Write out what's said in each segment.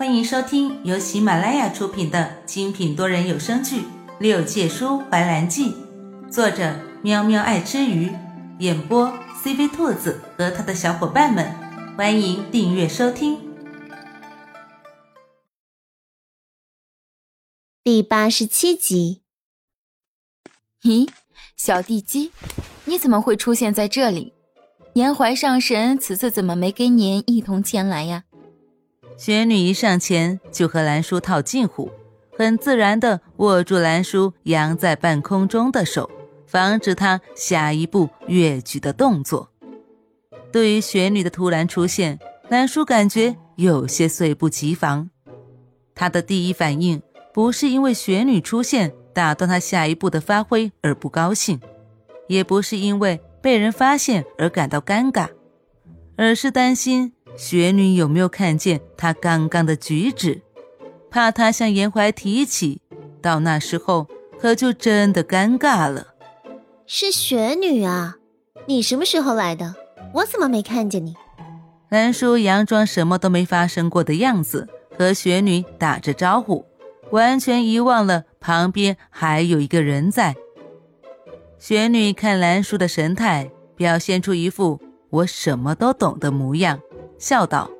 欢迎收听由喜马拉雅出品的精品多人有声剧《六界书怀兰记》，作者喵喵爱吃鱼，演播 CV 兔子和他的小伙伴们。欢迎订阅收听。第八十七集。咦，小地鸡，你怎么会出现在这里？年怀上神此次怎么没跟您一同前来呀？雪女一上前就和兰叔套近乎，很自然地握住兰叔扬在半空中的手，防止他下一步越举的动作。对于雪女的突然出现，兰叔感觉有些猝不及防。他的第一反应不是因为雪女出现打断他下一步的发挥而不高兴，也不是因为被人发现而感到尴尬，而是担心。雪女有没有看见他刚刚的举止？怕他向严怀提起，到那时候可就真的尴尬了。是雪女啊，你什么时候来的？我怎么没看见你？兰叔佯装什么都没发生过的样子，和雪女打着招呼，完全遗忘了旁边还有一个人在。雪女看兰叔的神态，表现出一副我什么都懂的模样。笑道：“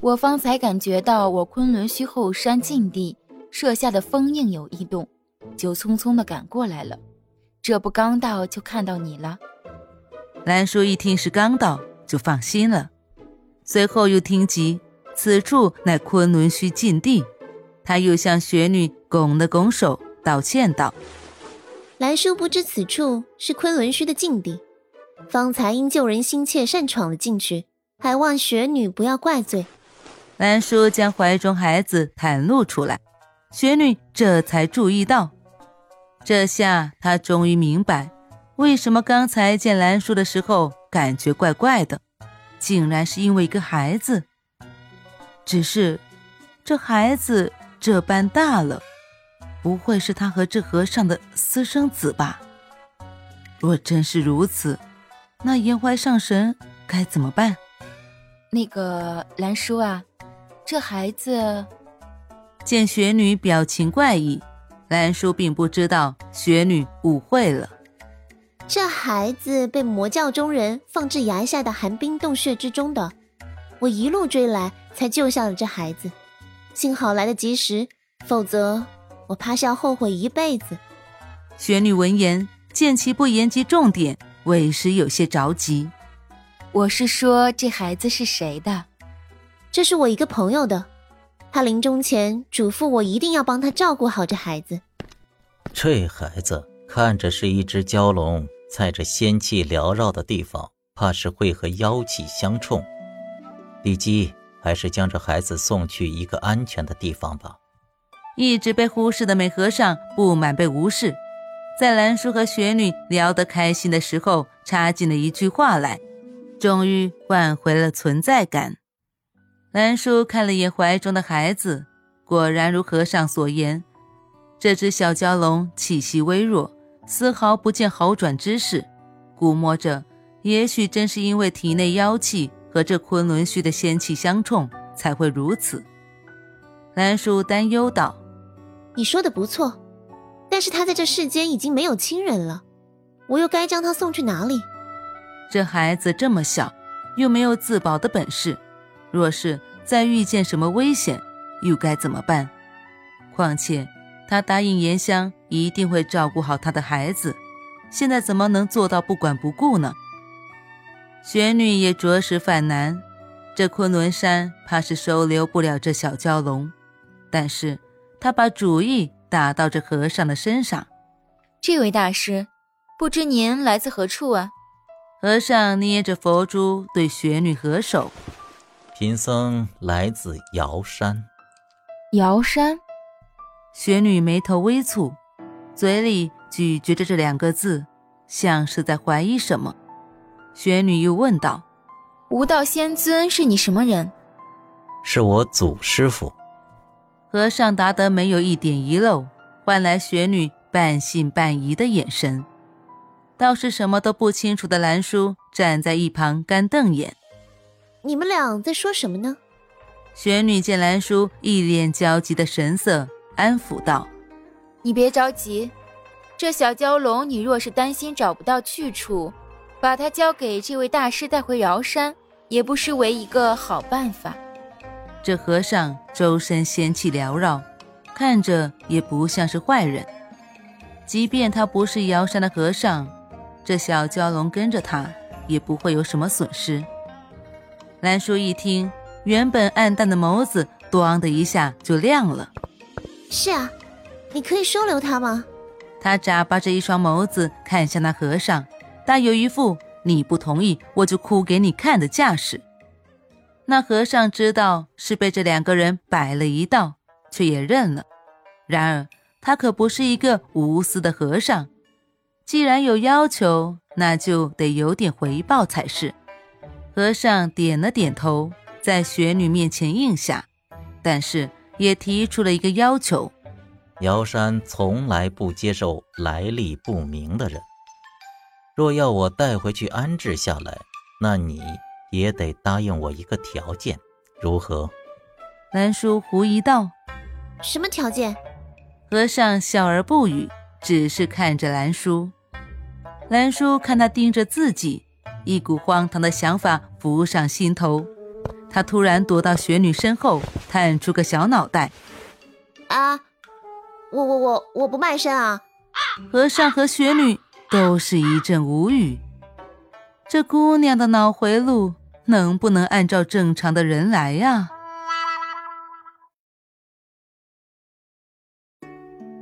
我方才感觉到我昆仑虚后山禁地设下的封印有异动，就匆匆的赶过来了。这不刚到就看到你了。”兰叔一听是刚到，就放心了。随后又听及此处乃昆仑虚禁地，他又向雪女拱了拱手，道歉道：“兰叔不知此处是昆仑虚的禁地，方才因救人心切，擅闯了进去。”还望雪女不要怪罪。兰叔将怀中孩子袒露出来，雪女这才注意到。这下她终于明白，为什么刚才见兰叔的时候感觉怪怪的，竟然是因为一个孩子。只是，这孩子这般大了，不会是他和这和尚的私生子吧？若真是如此，那颜怀上神该怎么办？那个兰叔啊，这孩子见雪女表情怪异，兰叔并不知道雪女误会了。这孩子被魔教中人放置崖下的寒冰洞穴之中的，我一路追来才救下了这孩子，幸好来得及时，否则我怕是要后悔一辈子。雪女闻言，见其不言及重点，委实有些着急。我是说，这孩子是谁的？这是我一个朋友的，他临终前嘱咐我一定要帮他照顾好这孩子。这孩子看着是一只蛟龙，在这仙气缭绕的地方，怕是会和妖气相冲。李基，还是将这孩子送去一个安全的地方吧。一直被忽视的美和尚不满被无视，在兰叔和雪女聊得开心的时候，插进了一句话来。终于换回了存在感。兰叔看了眼怀中的孩子，果然如和尚所言，这只小蛟龙气息微弱，丝毫不见好转之势。估摸着，也许正是因为体内妖气和这昆仑虚的仙气相冲，才会如此。兰叔担忧道：“你说的不错，但是他在这世间已经没有亲人了，我又该将他送去哪里？”这孩子这么小，又没有自保的本事，若是再遇见什么危险，又该怎么办？况且他答应颜香一定会照顾好他的孩子，现在怎么能做到不管不顾呢？玄女也着实犯难，这昆仑山怕是收留不了这小蛟龙，但是她把主意打到这和尚的身上。这位大师，不知您来自何处啊？和尚捏着佛珠，对雪女合手。贫僧来自瑶山。瑶山。雪女眉头微蹙，嘴里咀嚼着这两个字，像是在怀疑什么。雪女又问道：“无道仙尊是你什么人？”是我祖师傅。和尚答得没有一点遗漏，换来雪女半信半疑的眼神。倒是什么都不清楚的兰叔站在一旁干瞪眼。你们俩在说什么呢？玄女见兰叔一脸焦急的神色，安抚道：“你别着急，这小蛟龙，你若是担心找不到去处，把它交给这位大师带回瑶山，也不失为一个好办法。”这和尚周身仙气缭绕，看着也不像是坏人。即便他不是瑶山的和尚，这小蛟龙跟着他也不会有什么损失。兰叔一听，原本暗淡的眸子“咣”的一下就亮了。是啊，你可以收留他吗？他眨巴着一双眸子看向那和尚，大有一副你不同意我就哭给你看的架势。那和尚知道是被这两个人摆了一道，却也认了。然而。他可不是一个无私的和尚，既然有要求，那就得有点回报才是。和尚点了点头，在雪女面前应下，但是也提出了一个要求：瑶山从来不接受来历不明的人。若要我带回去安置下来，那你也得答应我一个条件，如何？兰叔狐疑道：“什么条件？”和尚笑而不语，只是看着兰叔。兰叔看他盯着自己，一股荒唐的想法浮上心头。他突然躲到雪女身后，探出个小脑袋：“啊，我我我我不卖身啊！”和尚和雪女都是一阵无语。这姑娘的脑回路能不能按照正常的人来呀？